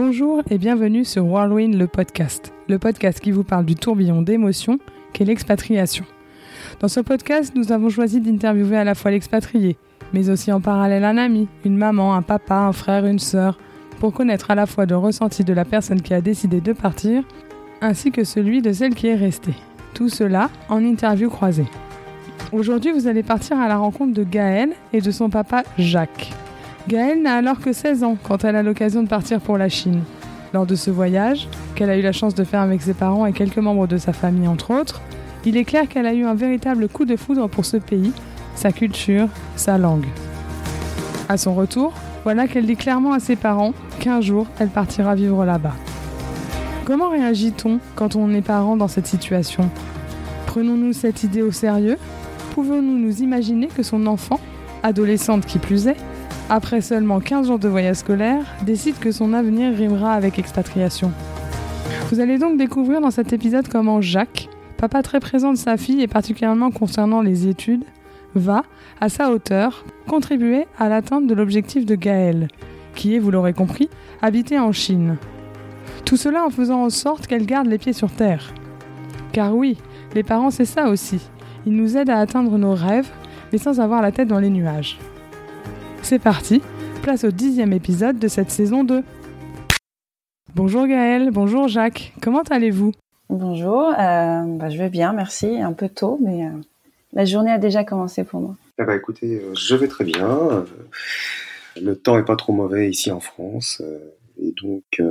Bonjour et bienvenue sur Whirlwind le podcast, le podcast qui vous parle du tourbillon d'émotions qu'est l'expatriation. Dans ce podcast, nous avons choisi d'interviewer à la fois l'expatrié, mais aussi en parallèle un ami, une maman, un papa, un frère, une sœur, pour connaître à la fois le ressenti de la personne qui a décidé de partir, ainsi que celui de celle qui est restée. Tout cela en interview croisée. Aujourd'hui, vous allez partir à la rencontre de Gaëlle et de son papa Jacques. Gaëlle n'a alors que 16 ans quand elle a l'occasion de partir pour la Chine. Lors de ce voyage, qu'elle a eu la chance de faire avec ses parents et quelques membres de sa famille entre autres, il est clair qu'elle a eu un véritable coup de foudre pour ce pays, sa culture, sa langue. À son retour, voilà qu'elle dit clairement à ses parents qu'un jour elle partira vivre là-bas. Comment réagit-on quand on est parent dans cette situation? Prenons-nous cette idée au sérieux? Pouvons-nous nous imaginer que son enfant, adolescente qui plus est, après seulement 15 jours de voyage scolaire, décide que son avenir rimera avec expatriation. Vous allez donc découvrir dans cet épisode comment Jacques, papa très présent de sa fille et particulièrement concernant les études, va, à sa hauteur, contribuer à l'atteinte de l'objectif de Gaëlle, qui est, vous l'aurez compris, habiter en Chine. Tout cela en faisant en sorte qu'elle garde les pieds sur terre. Car oui, les parents c'est ça aussi. Ils nous aident à atteindre nos rêves, mais sans avoir la tête dans les nuages. C'est parti, place au dixième épisode de cette saison 2. Bonjour Gaëlle, bonjour Jacques, comment allez-vous? Bonjour, euh, bah, je vais bien, merci. Un peu tôt, mais euh, la journée a déjà commencé pour moi. Eh ben, écoutez, euh, je vais très bien. le temps est pas trop mauvais ici en France. et donc,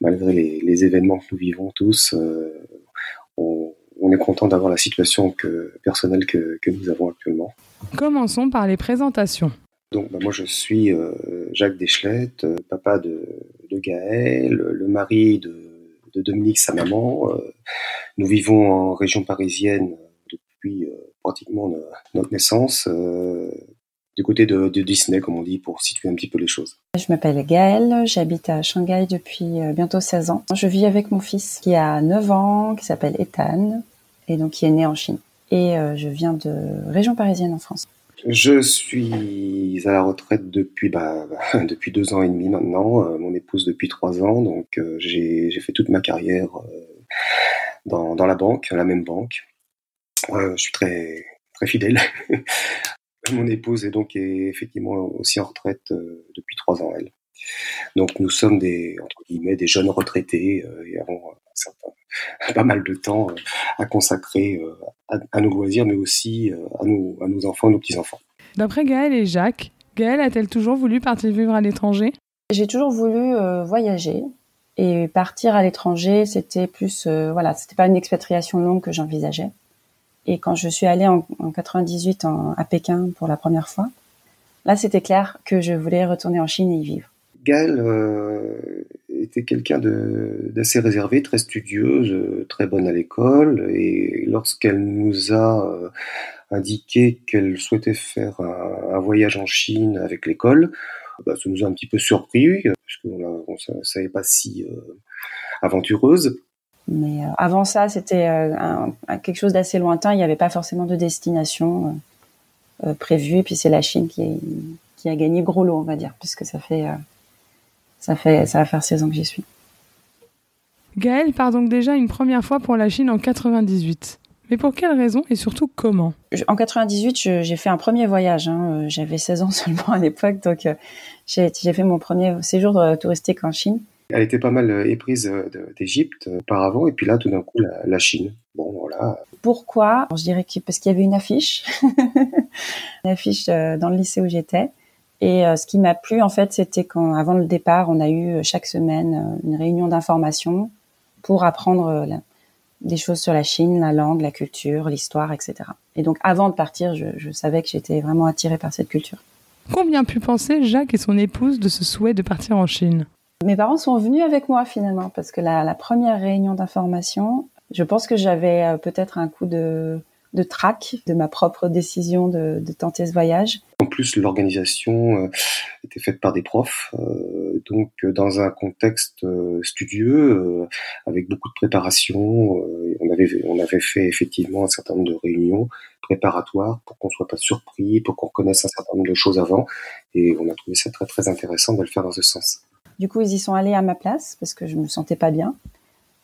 malgré les, événements que nous vivons tous, on, est content d'avoir la situation que, personnelle que, que nous avons actuellement. Commençons par les présentations. Donc, bah, moi, je suis euh, Jacques Deschlettes, euh, papa de, de Gaël, le mari de, Dominique, sa maman. Euh, nous vivons en région parisienne depuis pratiquement notre naissance, du côté de, de, Disney, comme on dit, pour situer un petit peu les choses. Je m'appelle Gaëlle, j'habite à Shanghai depuis bientôt 16 ans. Je vis avec mon fils qui a 9 ans, qui s'appelle Ethan, et donc qui est né en Chine. Et je viens de région parisienne en France. Je suis à la retraite depuis bah, depuis deux ans et demi maintenant. Euh, mon épouse depuis trois ans, donc euh, j'ai fait toute ma carrière euh, dans, dans la banque, la même banque. je suis très très fidèle. mon épouse est donc effectivement aussi en retraite depuis trois ans elle. Donc nous sommes des entre guillemets des jeunes retraités et avons pas mal de temps euh, à consacrer euh, à, nos loisirs, mais aussi euh, à, nos, à nos enfants, nos petits-enfants. D'après Gaëlle et Jacques, Gaëlle a-t-elle toujours voulu partir vivre à l'étranger? J'ai toujours voulu voyager et partir à l'étranger, c'était plus, voilà, c'était pas une expatriation longue que j'envisageais. Et quand je suis allée en, en 98 à Pékin pour la première fois, là c'était clair que je voulais retourner en Chine et y vivre. Gaëlle était quelqu'un d'assez réservé, très studieuse, très bonne à l'école. Et lorsqu'elle nous a euh, indiqué qu'elle souhaitait faire un, voyage en Chine avec l'école, bah, ça nous a un petit peu surpris, parce qu'on ne savait pas si euh, aventureuse. Mais euh, avant ça, c'était quelque chose d'assez lointain. Il n'y avait pas forcément de destination prévue. Et puis c'est la Chine qui, a gagné gros lot, on va dire, puisque ça fait ça fait, ça va faire 16 ans que j'y suis. Gaëlle part donc déjà une première fois pour la Chine en 98. Mais pour quelle raison et surtout comment? En 98, j'ai fait un premier voyage. Hein. J'avais 16 ans seulement à l'époque, donc euh, j'ai fait mon premier séjour touristique en Chine. Elle était pas mal euh, éprise euh, d'Égypte auparavant, et puis là, tout d'un coup, la, Chine. Bon, voilà. Pourquoi? Je dirais que parce qu'il y avait une affiche, une affiche dans le lycée où j'étais. Et euh, ce qui m'a plu, en fait, c'était quand, avant le départ, on a eu euh, chaque semaine euh, une réunion d'information pour apprendre des choses sur la Chine, la langue, la culture, l'histoire, etc. Et donc, avant de partir, je, je savais que j'étais vraiment attirée par cette culture. Combien pu penser Jacques et son épouse de ce souhait de partir en Chine? Mes parents sont venus avec moi finalement, parce que la, la première réunion d'information, je pense que j'avais peut-être un coup de, de trac de ma propre décision de, de tenter ce voyage. En plus, l'organisation euh, était faite par des profs, euh, donc euh, dans un contexte studieux, avec beaucoup de préparation. on avait on avait fait effectivement un certain nombre de réunions préparatoires pour qu'on soit pas surpris, pour qu'on connaisse un certain nombre de choses avant, et on a trouvé ça très très intéressant de le faire dans ce sens. Du coup, ils y sont allés à ma place parce que je me sentais pas bien.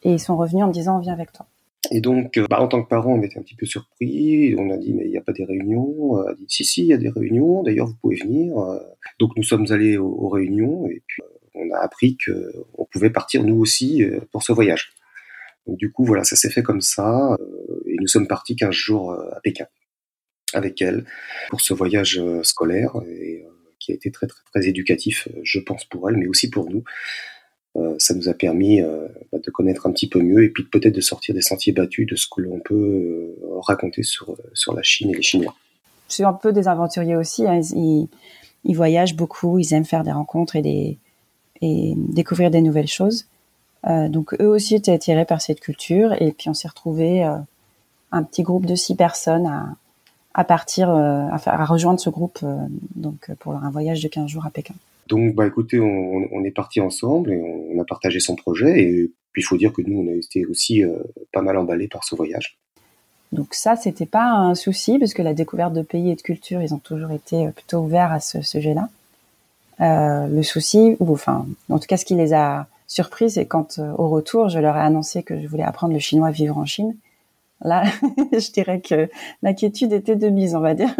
Et ils sont revenus en me disant, on vient avec toi. Et donc, euh, bah, en tant que parent, on était un petit peu surpris. On a dit, mais il n'y a pas des réunions. On a dit, si, si, il y a des réunions. D'ailleurs, vous pouvez venir. Donc, nous sommes allés aux, réunions et puis on a appris qu'on pouvait partir nous aussi pour ce voyage. Donc, du coup, voilà, ça s'est fait comme ça. Et nous sommes partis 15 jours à Pékin avec elle pour ce voyage scolaire et qui a été très très très éducatif, je pense pour elle, mais aussi pour nous. Euh, ça nous a permis euh, bah, de connaître un petit peu mieux et puis peut-être de sortir des sentiers battus de ce que l'on peut euh, raconter sur, sur la Chine et les Chinois. Suis un peu des aventuriers aussi. Hein. Ils, voyagent beaucoup, ils aiment faire des rencontres et, des, et découvrir des nouvelles choses. donc eux aussi étaient attirés par cette culture et puis on s'est retrouvé un petit groupe de six personnes à, à partir, à, à, rejoindre ce groupe donc pour un voyage de 15 jours à Pékin. Donc, bah, écoutez, on, est parti ensemble et on, a partagé son projet. Et puis, il faut dire que nous, on a été aussi euh, pas mal emballés par ce voyage. Donc ça, c'était pas un souci parce que la découverte de pays et de culture, ils ont toujours été euh, plutôt ouverts à ce sujet-là. Euh, le souci, ou enfin, en tout cas, ce qui les a surpris, c'est quand au retour, je leur ai annoncé que je voulais apprendre le chinois, vivre en Chine. Là, je dirais que l'inquiétude était de mise, on va dire.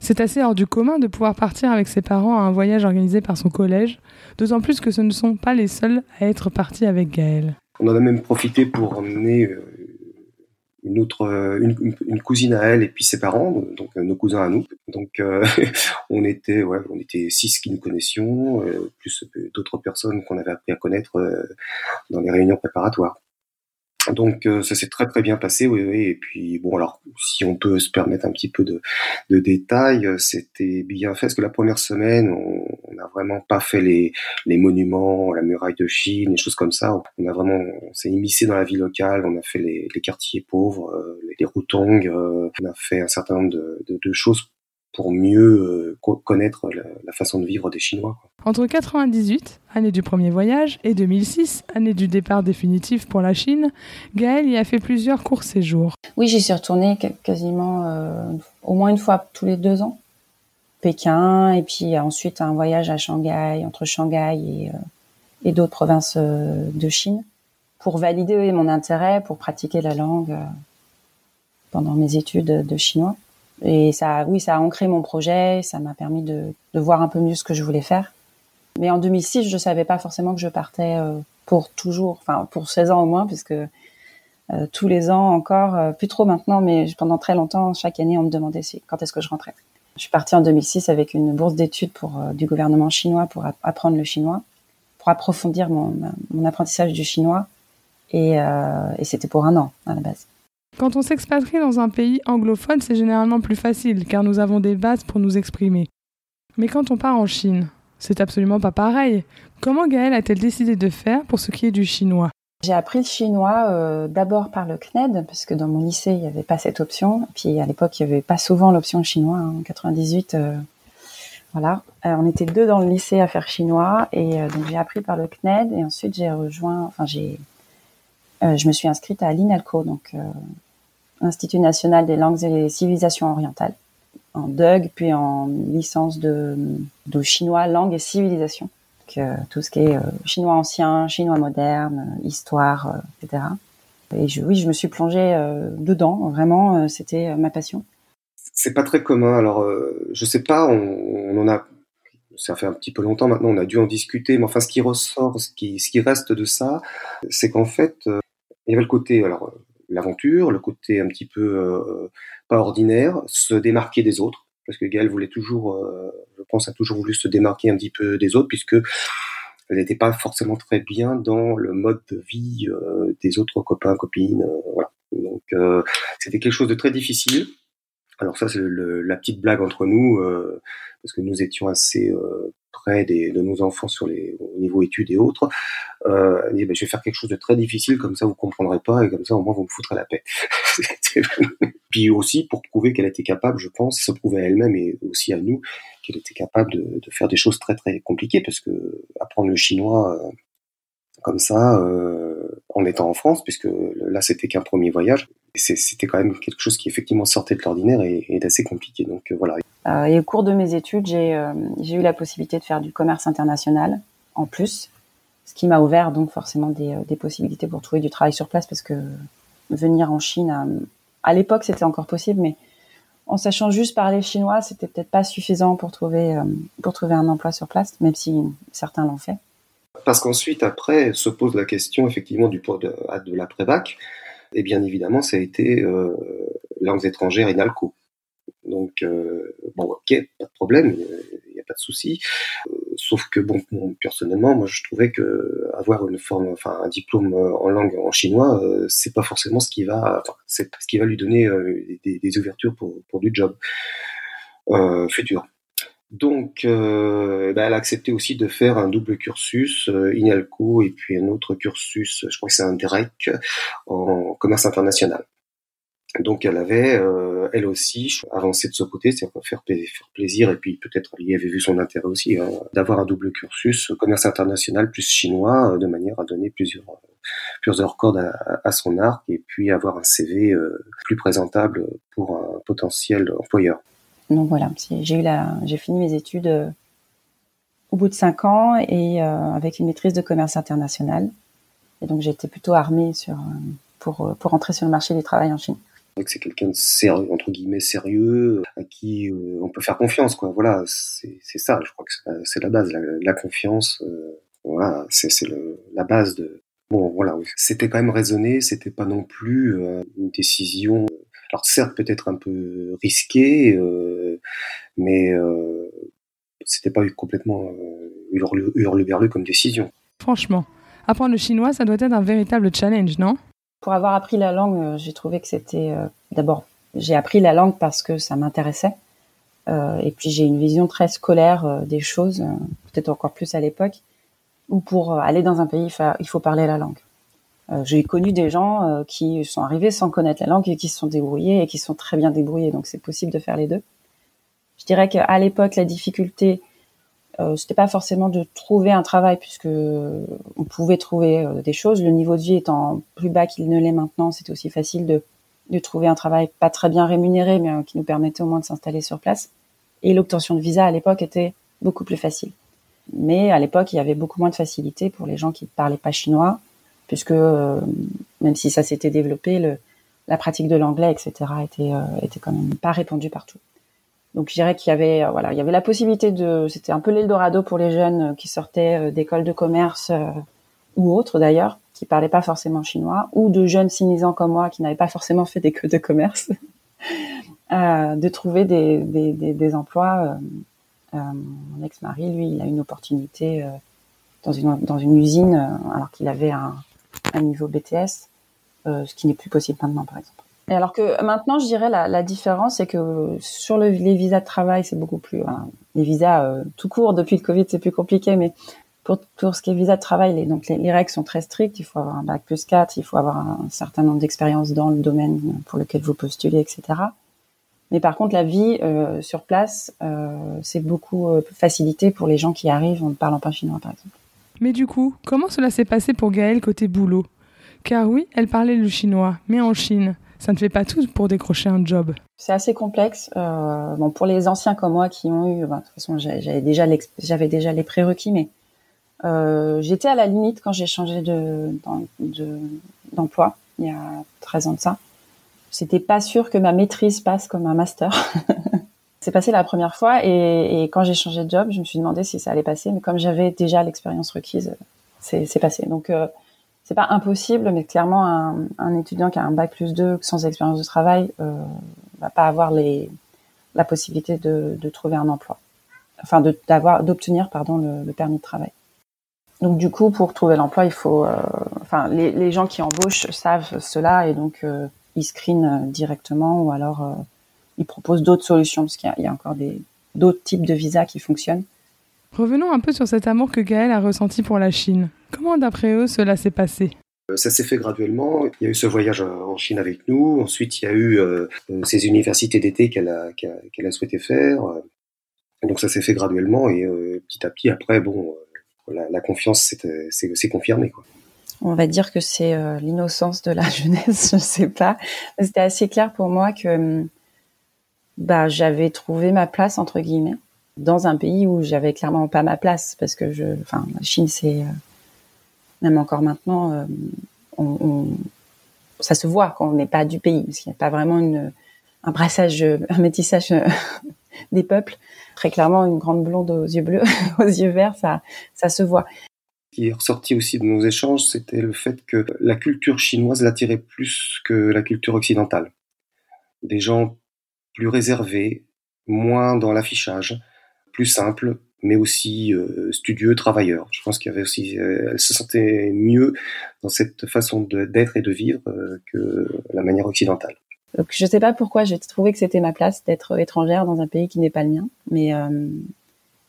C'est assez hors du commun de pouvoir partir avec ses parents à un voyage organisé par son collège, d'autant plus que ce ne sont pas les seuls à être partis avec Gaël. On en a même profité pour emmener euh, une autre, euh, une, cousine à elle et puis ses parents, donc euh, nos cousins à nous. Donc on était, ouais, on était six qui nous connaissions, plus d'autres personnes qu'on avait appris à connaître dans les réunions préparatoires. Donc euh, ça s'est très très bien passé, oui, oui. Et puis bon, alors si on peut se permettre un petit peu de, de détails, euh, c'était bien fait parce que la première semaine, on n'a vraiment pas fait les, les monuments, la muraille de Chine, les choses comme ça. On a vraiment, on s'est immiscé dans la vie locale, on a fait les, les quartiers pauvres, euh, les, les on a fait un certain nombre de, de, de choses pour mieux euh, connaître la, façon de vivre des Chinois. Entre 98, année du premier voyage, et 2006, année du départ définitif pour la Chine, Gaël y a fait plusieurs courts séjours. Oui, j'y suis retournée quasiment euh, au moins une fois tous les deux ans. Pékin, et puis ensuite un voyage à Shanghai, entre Shanghai et, euh, et d'autres provinces de Chine, pour valider mon intérêt, pour pratiquer la langue pendant mes études de chinois. Et ça, oui, ça a ancré mon projet, ça m'a permis de, voir un peu mieux ce que je voulais faire. Mais en 2006, je savais pas forcément que je partais euh, pour toujours, enfin pour 16 ans au moins, puisque euh, tous les ans encore, euh, plus trop maintenant, mais pendant très longtemps, chaque année, on me demandait si, quand est-ce que je rentrais. Je suis partie en 2006 avec une bourse d'études pour du gouvernement chinois pour apprendre le chinois, pour approfondir mon, apprentissage du chinois, et c'était pour un an à la base. Quand on s'expatrie dans un pays anglophone, c'est généralement plus facile, car nous avons des bases pour nous exprimer. Mais quand on part en Chine, c'est absolument pas pareil. Comment Gaëlle a-t-elle décidé de faire pour ce qui est du chinois? J'ai appris le chinois euh, d'abord par le CNED, parce que dans mon lycée, il n'y avait pas cette option. Puis à l'époque, il n'y avait pas souvent l'option chinois. Hein. En 98, euh, voilà. Euh, on était deux dans le lycée à faire chinois. Et donc j'ai appris par le CNED. Et ensuite, j'ai rejoint, enfin j'ai je me suis inscrite à l'INALCO, donc Institut national des langues et civilisations orientales, en DUG, puis en licence de, chinois, langue et civilisation. Euh, tout ce qui est chinois ancien, chinois moderne, histoire, etc. Et oui, je me suis plongée dedans. Vraiment, c'était ma passion. C'est pas très commun. Alors, je sais pas. On, on, en a. Ça fait un petit peu longtemps maintenant. On a dû en discuter. Mais enfin, ce qui ressort, ce qui, ce qui reste de ça, c'est qu'en fait, il y avait le côté, alors, euh, l'aventure, le côté un petit peu euh, pas ordinaire, se démarquer des autres, parce que Gaëlle voulait toujours, euh, je pense, a toujours voulu se démarquer un petit peu des autres, puisque elle n'était pas forcément très bien dans le mode de vie des autres copains, copines, voilà. Donc c'était quelque chose de très difficile. Alors ça, c'est la petite blague entre nous, parce que nous étions assez près des, de nos enfants sur les au niveau études et autres, euh, dit, ben, je vais faire quelque chose de très difficile, comme ça vous comprendrez pas, et comme ça au moins vous me foutrez la paix. Puis aussi pour prouver qu'elle était capable, je pense, se prouver à elle-même et aussi à nous, qu'elle était capable de, faire des choses très très compliquées, parce que apprendre le chinois euh, comme ça, euh, en étant en France, puisque là c'était qu'un premier voyage, c'était quand même quelque chose qui effectivement sortait de l'ordinaire et, d'assez compliqué. Donc voilà. Et au cours de mes études, j'ai eu la possibilité de faire du commerce international en plus. Ce qui m'a ouvert donc forcément des, des, possibilités pour trouver du travail sur place parce que venir en Chine, à, l'époque c'était encore possible, mais en sachant juste parler chinois, c'était peut-être pas suffisant pour trouver pour trouver un emploi sur place, même si certains l'ont fait. Parce qu'ensuite, après, se pose la question effectivement du de, de l'après-bac. Et bien évidemment, ça a été euh, langues étrangères INALCO. Donc, euh, bon, ok, pas de problème, pas de souci. Euh, sauf que, bon, personnellement, moi, je trouvais que avoir une forme, enfin, un diplôme en langue en chinois, euh, c'est pas forcément ce qui va, enfin, c'est ce qui va lui donner euh, des, ouvertures pour, du job euh, futur. Donc, euh, bah, elle a accepté aussi de faire un double cursus, euh, INALCO, et puis un autre cursus, je crois que c'est un DREC, en commerce international. Donc, elle avait, euh, elle aussi, avancé de ce côté, c'est-à-dire faire, plaisir, et puis peut-être elle y avait vu son intérêt aussi, hein, d'avoir un double cursus, commerce international plus chinois, de manière à donner plusieurs, plusieurs cordes à, son arc, et puis avoir un CV plus présentable pour un potentiel employeur. Donc voilà, j'ai j'ai fini mes études euh, au bout de cinq ans et euh, avec une maîtrise de commerce international. Et donc j'étais plutôt armée sur, euh, pour, pour entrer sur le marché du travail en Chine. C'est quelqu'un de sérieux, entre guillemets sérieux, à qui on peut faire confiance, quoi. Voilà, c'est ça. Je crois que c'est la base, la, confiance. voilà, c'est la base de. Bon, voilà. C'était quand même raisonné. C'était pas non plus une décision alors certes peut-être un peu risqué, euh, mais euh, c'était pas complètement euh, hurle-berle comme décision. Franchement, apprendre le chinois, ça doit être un véritable challenge, non? Pour avoir appris la langue, euh, j'ai trouvé que c'était euh, d'abord j'ai appris la langue parce que ça m'intéressait. Euh, et puis j'ai une vision très scolaire des choses, peut-être encore plus à l'époque, où pour aller dans un pays, il faut parler la langue. Euh, j'ai connu des gens euh, qui sont arrivés sans connaître la langue et qui se sont débrouillés et qui sont très bien débrouillés. Donc c'est possible de faire les deux. Je dirais qu'à l'époque, la difficulté, euh, c'était pas forcément de trouver un travail puisque on pouvait trouver euh, des choses. Le niveau de vie étant plus bas qu'il ne l'est maintenant, c'était aussi facile de, de trouver un travail pas très bien rémunéré, mais qui nous permettait au moins de s'installer sur place. Et l'obtention de visa à l'époque était beaucoup plus facile. Mais à l'époque, il y avait beaucoup moins de facilité pour les gens qui ne parlaient pas chinois puisque euh, même si ça s'était développé, le, la pratique de l'anglais, etc., était, euh, était quand même pas répandue partout. Donc je dirais qu'il y avait euh, voilà, il y avait la possibilité de c'était un peu l'Eldorado pour les jeunes qui sortaient d'écoles de commerce ou autres d'ailleurs, qui parlaient pas forcément chinois, ou de jeunes sinisants comme moi qui n'avaient pas forcément fait d'école de commerce, de trouver des, des, des, des emplois. mon ex-mari, lui, il a une opportunité dans une dans une usine alors qu'il avait un un niveau BTS, euh, ce qui n'est plus possible maintenant, par exemple. Alors que maintenant, je dirais la, la différence, c'est que sur le, les visas de travail, c'est beaucoup plus. Les visas euh, tout court depuis le Covid, c'est plus compliqué, mais pour, pour ce qui est visa de travail, les, donc les, les, règles sont très strictes. Il faut avoir un bac plus 4, il faut avoir un, certain nombre d'expériences dans le domaine pour lequel vous postulez, etc. Mais par contre, la vie euh, sur place, euh, c'est beaucoup facilité pour les gens qui arrivent en ne parlant pas chinois, par exemple. Mais du coup, comment cela s'est passé pour Gaëlle côté boulot? Car oui, elle parlait le chinois, mais en Chine, ça ne fait pas tout pour décrocher un job. C'est assez complexe. Euh, bon, pour les anciens comme moi qui ont eu, de toute façon, j'avais déjà, les prérequis, mais euh, j'étais à la limite quand j'ai changé de, d'emploi il y a 13 ans de ça. C'était pas sûr que ma maîtrise passe comme un master. C'est passé la première fois et, quand j'ai changé de job, je me suis demandé si ça allait passer, mais comme j'avais déjà l'expérience requise, c'est passé. Donc euh, c'est pas impossible, mais clairement un, étudiant qui a un bac plus 2 sans expérience de travail euh, va pas avoir la possibilité de, trouver un emploi, enfin d'obtenir pardon le, permis de travail. Donc du coup pour trouver l'emploi il faut, euh, enfin les, gens qui embauchent savent cela et donc euh, ils screenent directement ou alors ils proposent d'autres solutions parce qu'il y, y, a encore d'autres types de visas qui fonctionnent. Revenons un peu sur cet amour que Gaël a ressenti pour la Chine. Comment d'après eux cela s'est passé? Euh, ça s'est fait graduellement. Il y a eu ce voyage en Chine avec nous. Ensuite, il y a eu euh, ces universités d'été qu'elle a, qu'elle a, souhaité faire. Donc ça s'est fait graduellement et euh, petit à petit, après, bon, euh, la, la, confiance s'est confirmée. Quoi. On va dire que c'est euh, l'innocence de la jeunesse, je sais pas. C'était assez clair pour moi que hum, bah j'avais trouvé ma place entre guillemets dans un pays où j'avais clairement pas ma place parce que je enfin la Chine c'est euh, même encore maintenant, on, ça se voit quand on n'est pas du pays, parce qu'il n'y a pas vraiment une, un brassage, un métissage des peuples. Très clairement, une grande blonde aux yeux bleus, aux yeux verts, ça, ça se voit. Ce qui est ressorti aussi de nos échanges, c'était le fait que la culture chinoise l'attirait plus que la culture occidentale. Des gens plus réservés, moins dans l'affichage, plus simples, mais aussi euh, studieux, travailleurs. Je pense qu'il avait aussi, euh, se sentait mieux dans cette façon d'être et de vivre euh, que la manière occidentale. Je sais pas pourquoi j'ai trouvé que c'était ma place d'être étrangère dans un pays qui n'est pas le mien, mais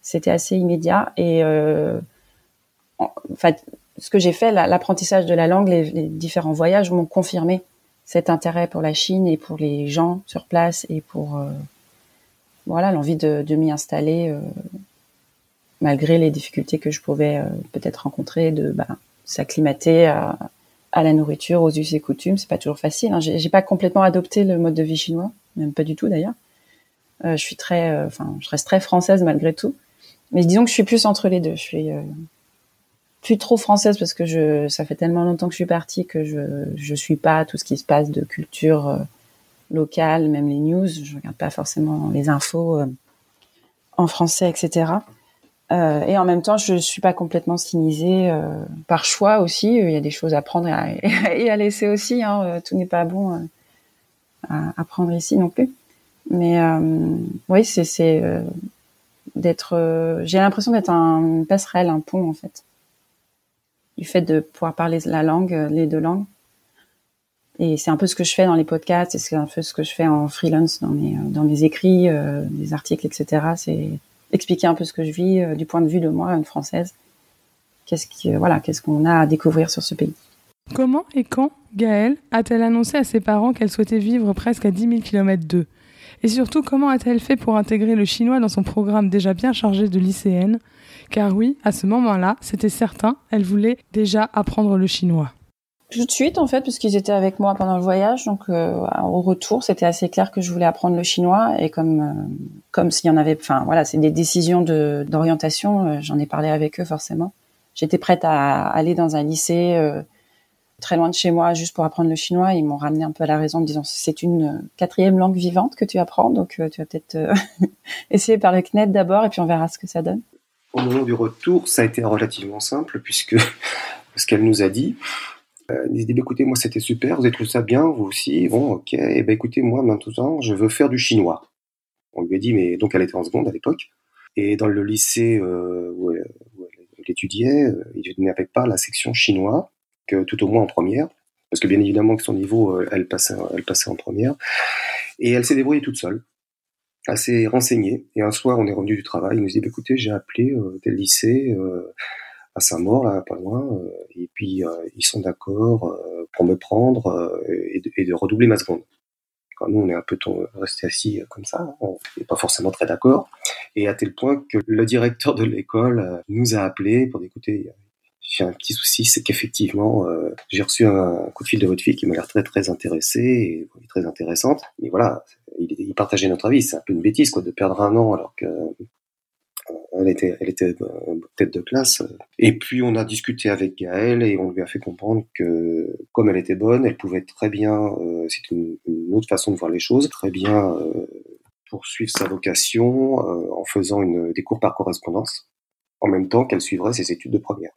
c'était assez immédiat et en fait ce que j'ai fait, l'apprentissage de la langue, les, les différents voyages m'ont confirmé cet intérêt pour la Chine et pour les gens sur place et pour voilà l'envie de, m'y installer euh, malgré les difficultés que je pouvais euh, peut-être rencontrer de bah, s'acclimater à la nourriture, aux us et coutumes. C'est pas toujours facile. Hein. J'ai pas complètement adopté le mode de vie chinois, même pas du tout d'ailleurs. Euh, je suis très, enfin, je reste très française malgré tout. Mais disons que je suis plus entre les deux. Je suis plus trop française parce que je, ça fait tellement longtemps que je suis partie que je, je suis pas tout ce qui se passe de culture euh, locale, même les news. Je regarde pas forcément les infos euh, en français, etc. Euh, et en même temps, je suis pas complètement cynisée euh, par choix aussi. Il y a des choses à prendre et à, laisser aussi. Hein. Tout n'est pas bon à, prendre ici non plus. Mais oui, c'est d'être. J'ai l'impression d'être un une passerelle, un pont en fait, du fait de pouvoir parler la langue, les deux langues. Et c'est un peu ce que je fais dans les podcasts, et c'est un peu ce que je fais en freelance dans mes dans mes écrits, des articles, etc. C'est expliquer un peu ce que je vis euh, du point de vue de moi, une française. Qu'est-ce qui, euh, voilà, qu'est-ce qu'on a à découvrir sur ce pays. Comment et quand Gaëlle a-t-elle annoncé à ses parents qu'elle souhaitait vivre presque à 10 000 km d'eux? Et surtout, comment a-t-elle fait pour intégrer le chinois dans son programme déjà bien chargé de lycéenne Car oui, à ce moment-là, c'était certain, elle voulait déjà apprendre le chinois tout de suite en fait puisqu'ils étaient avec moi pendant le voyage. Donc euh, au retour c'était assez clair que je voulais apprendre le chinois. Et comme euh, comme s'il y en avait enfin voilà c'est des décisions de d'orientation euh, j'en ai parlé avec eux forcément. J'étais prête à aller dans un lycée très loin de chez moi juste pour apprendre le chinois. Ils m'ont ramené un peu à la raison en me disant c'est une quatrième langue vivante que tu apprends. Donc tu vas peut-être essayer par le CNET d'abord et puis on verra ce que ça donne. Au moment du retour ça a été relativement simple puisque ce qu'elle nous a dit euh, ils dit, bah, écoutez, moi c'était super, vous avez trouvé ça bien, vous aussi, bon, ok, et eh ben écoutez, moi maintenant je veux faire du chinois. On lui a dit, mais donc elle était en seconde à l'époque, et dans le lycée euh, où, elle, étudiait, euh, il n'avait pas la section chinois, que tout au moins en première, parce que bien évidemment que son niveau, euh, elle passait, elle passait en première, et elle s'est débrouillée toute seule, assez renseignée, et un soir on est revenu du travail, il nous dit, bah, écoutez, j'ai appelé euh, tel lycée, euh, à Saint-Maur, là, pas loin, euh, et puis euh, ils sont d'accord euh, pour me prendre et de, et, de, redoubler ma seconde. Quand nous, on est un peu resté assis comme ça, on n'est pas forcément très d'accord, et à tel point que le directeur de l'école nous a appelé pour écouter. J'ai un petit souci, c'est qu'effectivement, euh, j'ai reçu un coup de fil de votre fille qui m'a l'air très très intéressée et très intéressante. Mais voilà, il, il partageait notre avis. C'est un peu une bêtise quoi de perdre un an alors que elle était, elle était euh, tête de classe. Et puis on a discuté avec Gaëlle et on lui a fait comprendre que comme elle était bonne, elle pouvait très bien, euh, c'est une, autre façon de voir les choses, très bien euh, poursuivre sa vocation euh, en faisant une, des cours par correspondance, en même temps qu'elle suivrait ses études de première.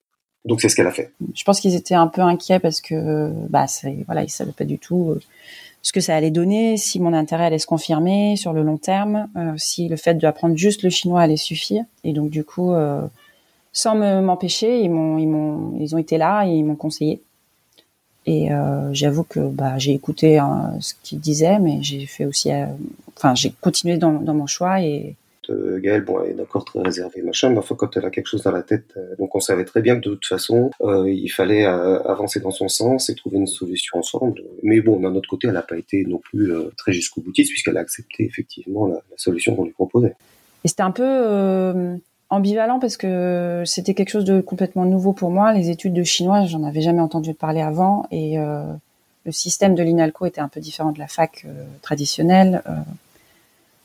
Donc c'est ce qu'elle a fait. Je pense qu'ils étaient un peu inquiets parce que bah voilà, ils savaient pas du tout euh, ce que ça allait donner, si mon intérêt allait se confirmer sur le long terme, euh, si le fait d'apprendre juste le chinois allait suffire. Et donc du coup, euh, sans m'empêcher, ils m'ont, ils m'ont, ils ont été là et ils m'ont conseillé. Et euh, j'avoue que bah, j'ai écouté hein, ce qu'ils disaient, mais j'ai fait aussi, euh, enfin j'ai continué dans, dans mon choix et euh, Gaëlle, bon, elle est d'accord très réservée, machin, mais enfin, quand elle a quelque chose dans la tête, euh, donc on savait très bien que de toute façon, euh, il fallait avancer dans son sens et trouver une solution ensemble. Mais bon, d'un autre côté, elle n'a pas été non plus très jusqu'au boutiste, puisqu'elle a accepté effectivement la, solution qu'on lui proposait. Et c'était un peu ambivalent parce que c'était quelque chose de complètement nouveau pour moi. Les études de chinois, j'en avais jamais entendu parler avant, et le système de l'INALCO était un peu différent de la fac traditionnelle.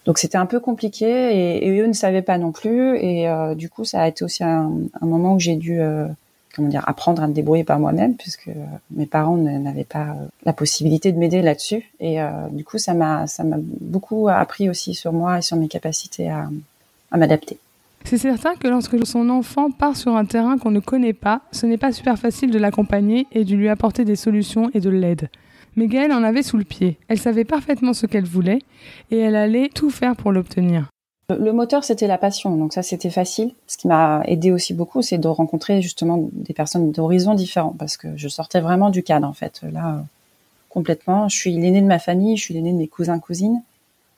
Donc c'était un peu compliqué et, eux ne savaient pas non plus et euh, du coup ça a été aussi un, moment où j'ai dû euh, comment dire, apprendre à me débrouiller par moi-même, puisque mes parents n'avaient pas la possibilité de m'aider là-dessus. Et du coup, ça m'a, ça m'a beaucoup appris aussi sur moi et sur mes capacités à, à m'adapter. C'est certain que lorsque son enfant part sur un terrain qu'on ne connaît pas, ce n'est pas super facile de l'accompagner et de lui apporter des solutions et de l'aide. Mais Gaëlle en avait sous le pied. Elle savait parfaitement ce qu'elle voulait et elle allait tout faire pour l'obtenir. Le moteur, c'était la passion, donc ça, c'était facile. Ce qui m'a aidé aussi beaucoup, c'est de rencontrer justement des personnes d'horizons différents, parce que je sortais vraiment du cadre, en fait. Là, complètement. Je suis l'aînée de ma famille, je suis l'aînée de mes cousins, cousines.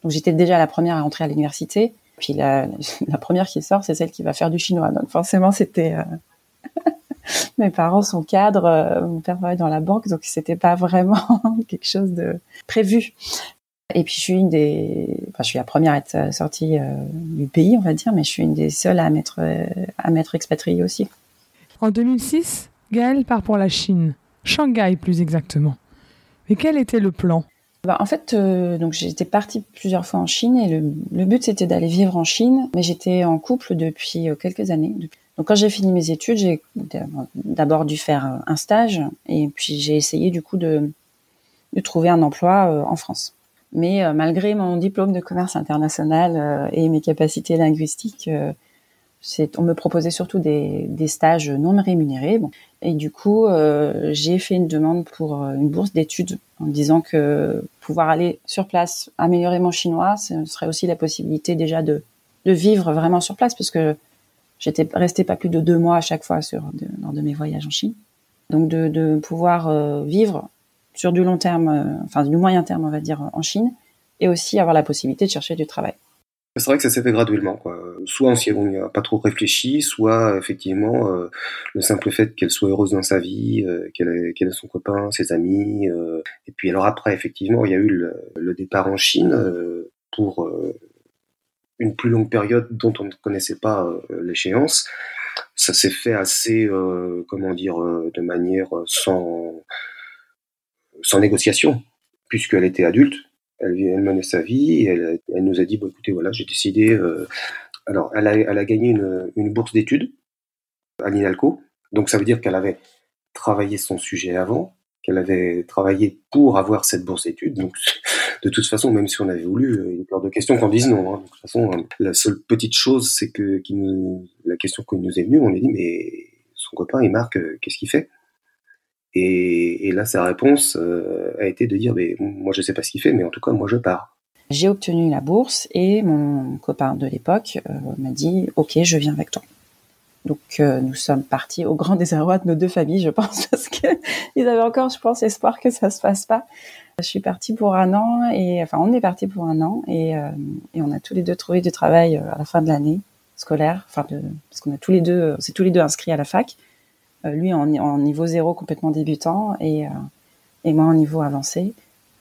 Donc j'étais déjà la première à entrer à l'université. Puis la, la, première qui sort, c'est celle qui va faire du chinois. Donc forcément, c'était... Euh, mes parents sont cadres, euh, mon père travaille dans la banque, donc c'était pas vraiment quelque chose de prévu. Et puis je suis une des, enfin je suis la première à être euh, sortie du pays, on va dire, mais je suis une des seules à m'être à m'être expatriée aussi. En 2006, Gaëlle part pour la Chine, Shanghai plus exactement. Mais quel était le plan? Bah, en fait, euh, donc j'étais partie plusieurs fois en Chine et le, le but c'était d'aller vivre en Chine, mais j'étais en couple depuis euh, quelques années. Donc quand j'ai fini mes études, j'ai d'abord dû faire un stage et puis j'ai essayé du coup de, de trouver un emploi euh, en France. Mais malgré mon diplôme de commerce international et mes capacités linguistiques, on me proposait surtout des, des stages non rémunérés. Et du coup, euh, j'ai fait une demande pour euh, une bourse d'études en disant que pouvoir aller sur place, améliorer mon chinois, ce serait aussi la possibilité déjà de, de vivre vraiment sur place, parce que j'étais restée pas plus de deux mois à chaque fois sur, de, lors de mes voyages en Chine. Donc de, pouvoir euh, vivre sur du long terme, euh, enfin du moyen terme, on va dire, en Chine, et aussi avoir la possibilité de chercher du travail. C'est vrai que ça s'est fait graduellement. Quoi. Soit on n'y a pas trop réfléchi, soit effectivement euh, le simple fait qu'elle soit heureuse dans sa vie, qu'elle ait, son copain, ses amis. Et puis alors après, effectivement, il y a eu le départ en Chine pour une plus longue période dont on ne connaissait pas l'échéance. Ça s'est fait assez, comment dire, de manière sans, sans négociation, puisqu'elle était adulte. Elle, menait sa vie elle, elle, nous a dit bon écoutez voilà j'ai décidé euh, alors elle a, elle a gagné une, une bourse d'études à l'INALCO. Donc ça veut dire qu'elle avait travaillé son sujet avant qu'elle avait travaillé pour avoir cette bourse d'études donc de toute façon même si on avait voulu il est de question qu'on dise non hein. de toute façon la seule petite chose c'est que la question qui nous est venue on a dit mais son copain il marque qu'est-ce qu'il fait? Et, là, sa réponse euh, a été de dire, mais moi, je sais pas ce qu'il fait, mais en tout cas, moi, je pars. J'ai obtenu la bourse et mon copain de l'époque euh, m'a dit, ok, je viens avec toi. Donc, euh, nous sommes partis au grand désarroi de nos deux familles, je pense, parce qu'ils avaient encore, je pense, espoir que ça se passe pas. Je suis partie pour un an et enfin, on est parti pour un an et, euh, et on a tous les deux trouvé du travail à la fin de l'année scolaire, enfin, de, parce qu'on a tous les deux, c'est tous les deux inscrits à la fac. Euh, lui en, niveau zéro complètement débutant et, euh, et moi en niveau avancé.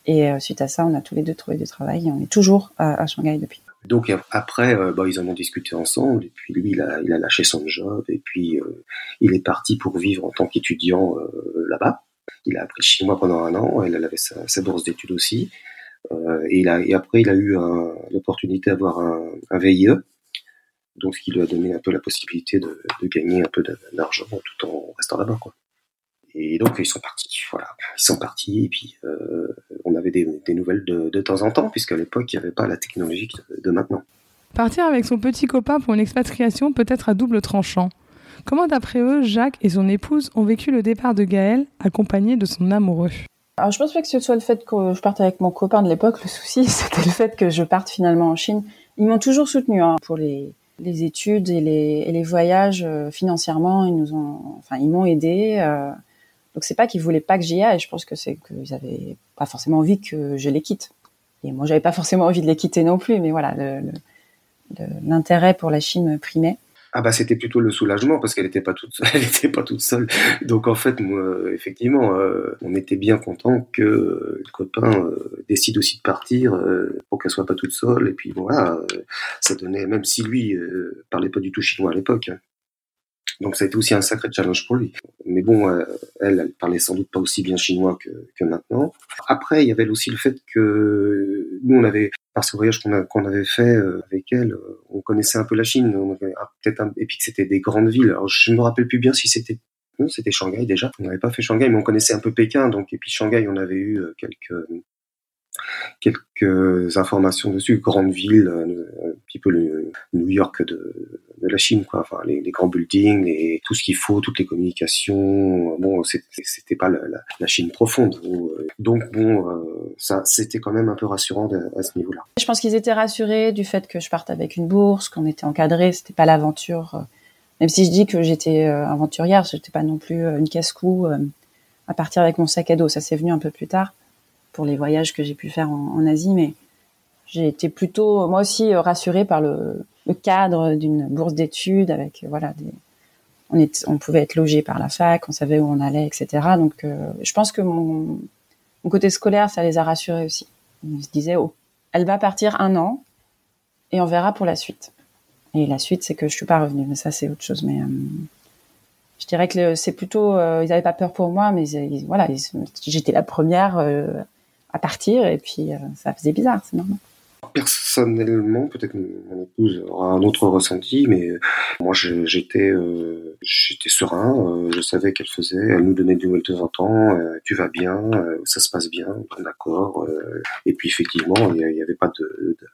Et euh, suite à ça, on a tous les deux trouvé du travail et on est toujours à Shanghai depuis. Donc après, euh, bah, ils en ont discuté ensemble, et puis lui, il a, il a lâché son job, et puis euh, il est parti pour vivre en tant qu'étudiant euh, là-bas. Il a appris le chinois pendant un an, elle, avait sa, sa bourse d'études aussi, et, il a, et après, il a eu l'opportunité d'avoir un, un VIE, donc ce qui lui a donné un peu la possibilité de, de gagner un peu d'argent tout en restant là-bas. Et donc ils sont partis, voilà, ils sont partis et puis euh, on avait des, des nouvelles de, de, temps en temps puisqu'à l'époque il n'y avait pas la technologie de, maintenant. Partir avec son petit copain pour une expatriation peut être à double tranchant. Comment d'après eux, Jacques et son épouse ont vécu le départ de Gaël accompagné de son amoureux? Alors, je pense pas que ce soit le fait que je parte avec mon copain de l'époque. Le souci, c'était le fait que je parte finalement en Chine. Ils m'ont toujours soutenu hein, pour les, les études et les, et les voyages euh, financièrement, ils nous ont, enfin, ils m'ont aidé. Euh, donc c'est pas qu'ils voulaient pas que j'y aille, je pense que c'est qu'ils avaient pas forcément envie que je les quitte. Et moi, j'avais pas forcément envie de les quitter non plus, mais voilà, l'intérêt pour la Chine primait. Ah bah c'était plutôt le soulagement parce qu'elle n'était pas toute seule, elle était pas toute seule. Donc en fait effectivement euh, on était bien content que le copain euh, décide aussi de partir euh, pour qu'elle soit pas toute seule et puis voilà ça donnait même si lui parlait pas du tout chinois à l'époque. Donc ça a été aussi un sacré challenge pour lui. Mais bon, euh, elle, elle parlait sans doute pas aussi bien chinois que, que maintenant. Après, il y avait aussi le fait que nous, on avait, par ce voyage qu'on avait fait euh, avec elle, euh, on connaissait un peu la Chine, on avait peut-être et puis que c'était des grandes villes. Alors je me rappelle plus bien si c'était Non, c'était Shanghai déjà. On n'avait pas fait Shanghai, mais on connaissait un peu Pékin, donc et puis Shanghai, on avait eu quelques quelques informations dessus. Grande ville, un petit peu le New York de, la Chine, quoi. Enfin, les, grands buildings, et tout ce qu'il faut, toutes les communications. Bon, c'était pas la, Chine profonde. Donc bon, euh, ça, c'était quand même un peu rassurant à ce niveau-là. Je pense qu'ils étaient rassurés du fait que je parte avec une bourse, qu'on était encadré, c'était pas l'aventure. Euh, même si je dis que j'étais euh, aventurière, j'étais pas non plus une casse-cou à partir avec mon sac à dos. Ça s'est venu un peu plus tard pour les voyages que j'ai pu faire en, Asie, mais j'ai été plutôt moi aussi rassurée par le, cadre d'une bourse d'études avec voilà des, on, est, on pouvait être logé par la fac, on savait où on allait, etc. Donc euh, je pense que mon, côté scolaire ça les a rassurés aussi. Ils se disaient oh elle va partir un an et on verra pour la suite. Et la suite c'est que je suis pas revenue, mais ça c'est autre chose. Mais euh, je dirais que c'est plutôt euh, ils avaient pas peur pour moi, mais voilà j'étais la première à partir et puis ça faisait bizarre, c'est normal personnellement, peut-être mon épouse aura un autre ressenti, mais moi j'étais euh, j'étais serein, euh, je savais qu'elle faisait, elle nous donnait des nouvelles de temps en temps, euh, tu vas bien, ça se passe bien, d'accord, et puis effectivement il n'y avait pas de, de,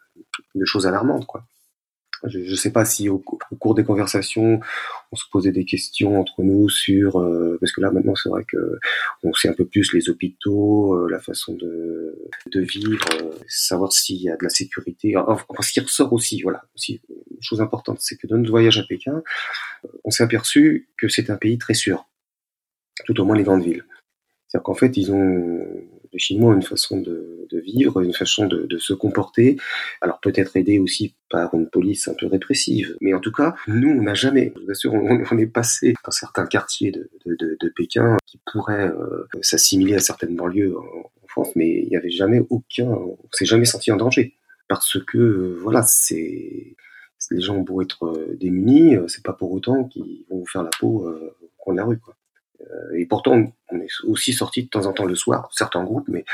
de choses alarmantes quoi. Je ne sais pas si au, cours des conversations, on se posait des questions entre nous sur euh, parce que là maintenant c'est vrai que on sait un peu plus les hôpitaux, euh, la façon de, de vivre, euh, savoir s'il y a de la sécurité. Enfin, ce qui ressort aussi, voilà, aussi chose importante, c'est que dans notre voyage à Pékin, on s'est aperçu que c'est un pays très sûr, tout au moins les grandes villes. C'est-à-dire qu'en fait, ils ont les Chinois ont une façon de, de vivre, une façon de, de se comporter. Alors peut-être aidé aussi par une police un peu répressive, mais en tout cas, nous, on n'a jamais, je vous assure, on, est passé dans certains quartiers de, de Pékin qui pourraient euh, s'assimiler à certaines banlieues en, France, mais il n'y avait jamais aucun, on s'est jamais senti en danger parce que euh, voilà, c'est les gens ont être euh, démunis, c'est pas pour autant qu'ils vont vous faire la peau au la rue, quoi. Euh, et pourtant, on est aussi sorti de temps en temps le soir, certains groupes, mais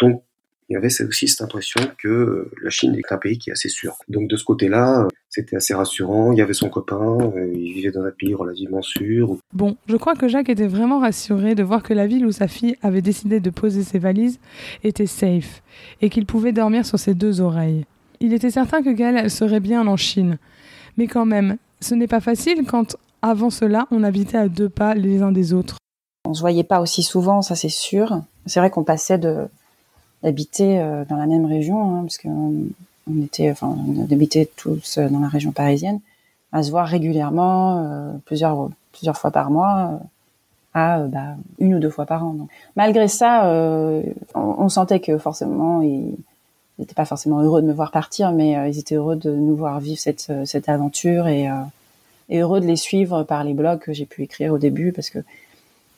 donc il y avait aussi cette impression que euh, la Chine est un pays qui est assez sûr. Donc de ce côté-là, euh, c'était assez rassurant. Il y avait son copain, il vivait dans un pays relativement sûr. Bon, je crois que Jacques était vraiment rassuré de voir que la ville où sa fille avait décidé de poser ses valises était safe et qu'il pouvait dormir sur ses deux oreilles. Il était certain que Gaëlle serait bien en Chine. Mais quand même, ce n'est pas facile quand avant cela, on habitait à deux pas les uns des autres. On se voyait pas aussi souvent, ça c'est sûr. C'est vrai qu'on passait d'habiter euh, dans la même région, hein, parce qu'on on était, enfin, on habitait tous dans la région parisienne, à se voir régulièrement, euh, plusieurs plusieurs fois par mois, euh, à bah, une ou deux fois par an. Malgré ça, on, on, sentait que forcément ils n'étaient pas forcément heureux de me voir partir, mais ils étaient heureux de nous voir vivre cette cette aventure et et heureux de les suivre par les blogs que j'ai pu écrire au début parce que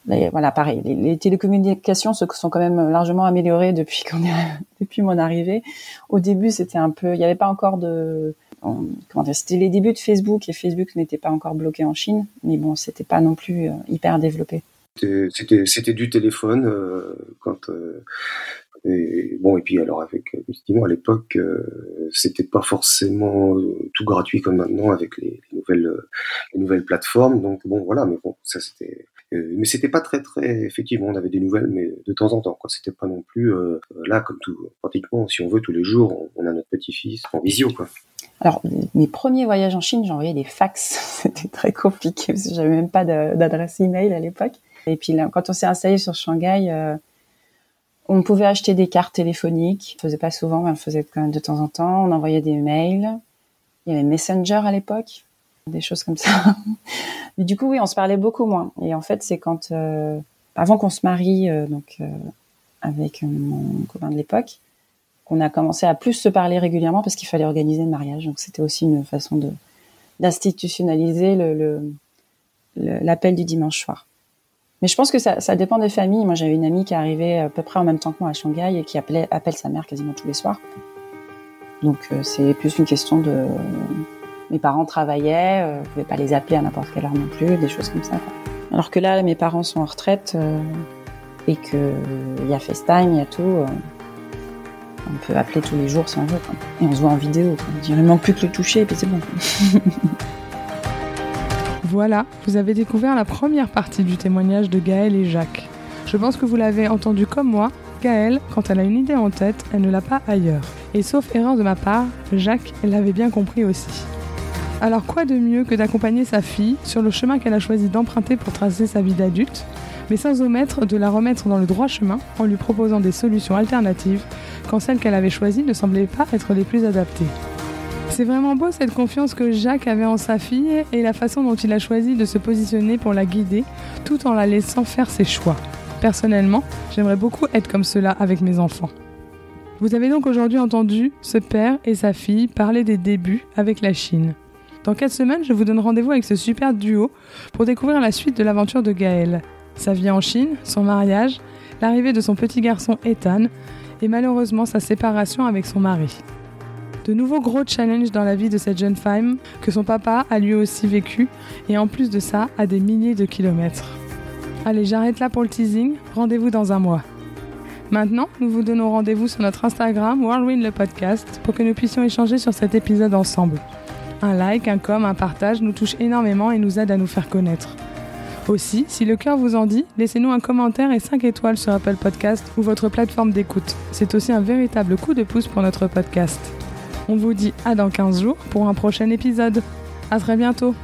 voilà pareil les, télécommunications se sont quand même largement améliorées depuis mon arrivée. Au début c'était un peu il n'y avait pas encore de comment dire c'était les débuts de Facebook et Facebook n'était pas encore bloqué en Chine mais bon c'était pas non plus euh, hyper développé. C'était c'était du téléphone euh, quand euh, et bon, et puis alors avec effectivement à l'époque, euh, c'était pas forcément euh, tout gratuit comme maintenant avec les, les nouvelles euh, les nouvelles plateformes. Donc bon, voilà, mais bon, ça c'était euh, mais c'était pas très très effectivement on avait des nouvelles mais de temps en temps quoi. C'était pas non plus là comme tout pratiquement si on veut tous les jours on, a notre petit-fils en visio quoi. Alors mes premiers voyages en Chine j'envoyais des fax. C'était très compliqué parce que j'avais même pas d'adresse email à l'époque. Et puis quand on s'est installé sur Shanghai on pouvait acheter des cartes téléphoniques. On faisait pas souvent, mais on faisait quand même de temps en temps. On envoyait des mails. Il y avait Messenger à l'époque, des choses comme ça. mais du coup, oui, on se parlait beaucoup moins. Et en fait, c'est quand, euh, avant qu'on se marie, euh, donc euh, avec mon copain de l'époque, qu'on a commencé à plus se parler régulièrement parce qu'il fallait organiser le mariage. Donc c'était aussi une façon de d'institutionnaliser le l'appel du dimanche soir. Mais je pense que ça, dépend des familles. Moi, j'avais une amie qui arrivait à peu près en même temps que moi à Shanghai et qui appelait, appelle sa mère quasiment tous les soirs. Donc, euh, c'est plus une question de... Mes parents travaillaient, euh, je pouvais pas les appeler à n'importe quelle heure non plus, des choses comme ça. Alors que là, mes parents sont en retraite euh, et que il y a FaceTime, il y a tout. Euh, on peut appeler tous les jours si on veut. Et on se voit en vidéo. Il manque plus que le toucher et puis c'est bon. Voilà, vous avez découvert la première partie du témoignage de Gaël et Jacques. Je pense que vous l'avez entendu comme moi, Gaëlle, quand elle a une idée en tête, elle ne l'a pas ailleurs. Et sauf erreur de ma part, Jacques l'avait bien compris aussi. Alors quoi de mieux que d'accompagner sa fille sur le chemin qu'elle a choisi d'emprunter pour tracer sa vie d'adulte, mais sans omettre de la remettre dans le droit chemin en lui proposant des solutions alternatives quand celles qu'elle avait choisies ne semblaient pas être les plus adaptées. C'est vraiment beau cette confiance que Jacques avait en sa fille et la façon dont il a choisi de se positionner pour la guider tout en la laissant faire ses choix. Personnellement, j'aimerais beaucoup être comme cela avec mes enfants. Vous avez donc aujourd'hui entendu ce père et sa fille parler des débuts avec la Chine. Dans 4 semaines, je vous donne rendez-vous avec ce super duo pour découvrir la suite de l'aventure de Gaël. Sa vie en Chine, son mariage, l'arrivée de son petit garçon Ethan et malheureusement sa séparation avec son mari de nouveaux gros challenges dans la vie de cette jeune femme que son papa a lui aussi vécu et en plus de ça à des milliers de kilomètres. Allez, j'arrête là pour le teasing, rendez-vous dans un mois. Maintenant, nous vous donnons rendez-vous sur notre Instagram Whirlwind le podcast pour que nous puissions échanger sur cet épisode ensemble. Un like, un com, un partage nous touche énormément et nous aide à nous faire connaître. Aussi, si le cœur vous en dit, laissez-nous un commentaire et 5 étoiles sur Apple Podcast ou votre plateforme d'écoute. C'est aussi un véritable coup de pouce pour notre podcast. On vous dit à dans 15 jours pour un prochain épisode. À très bientôt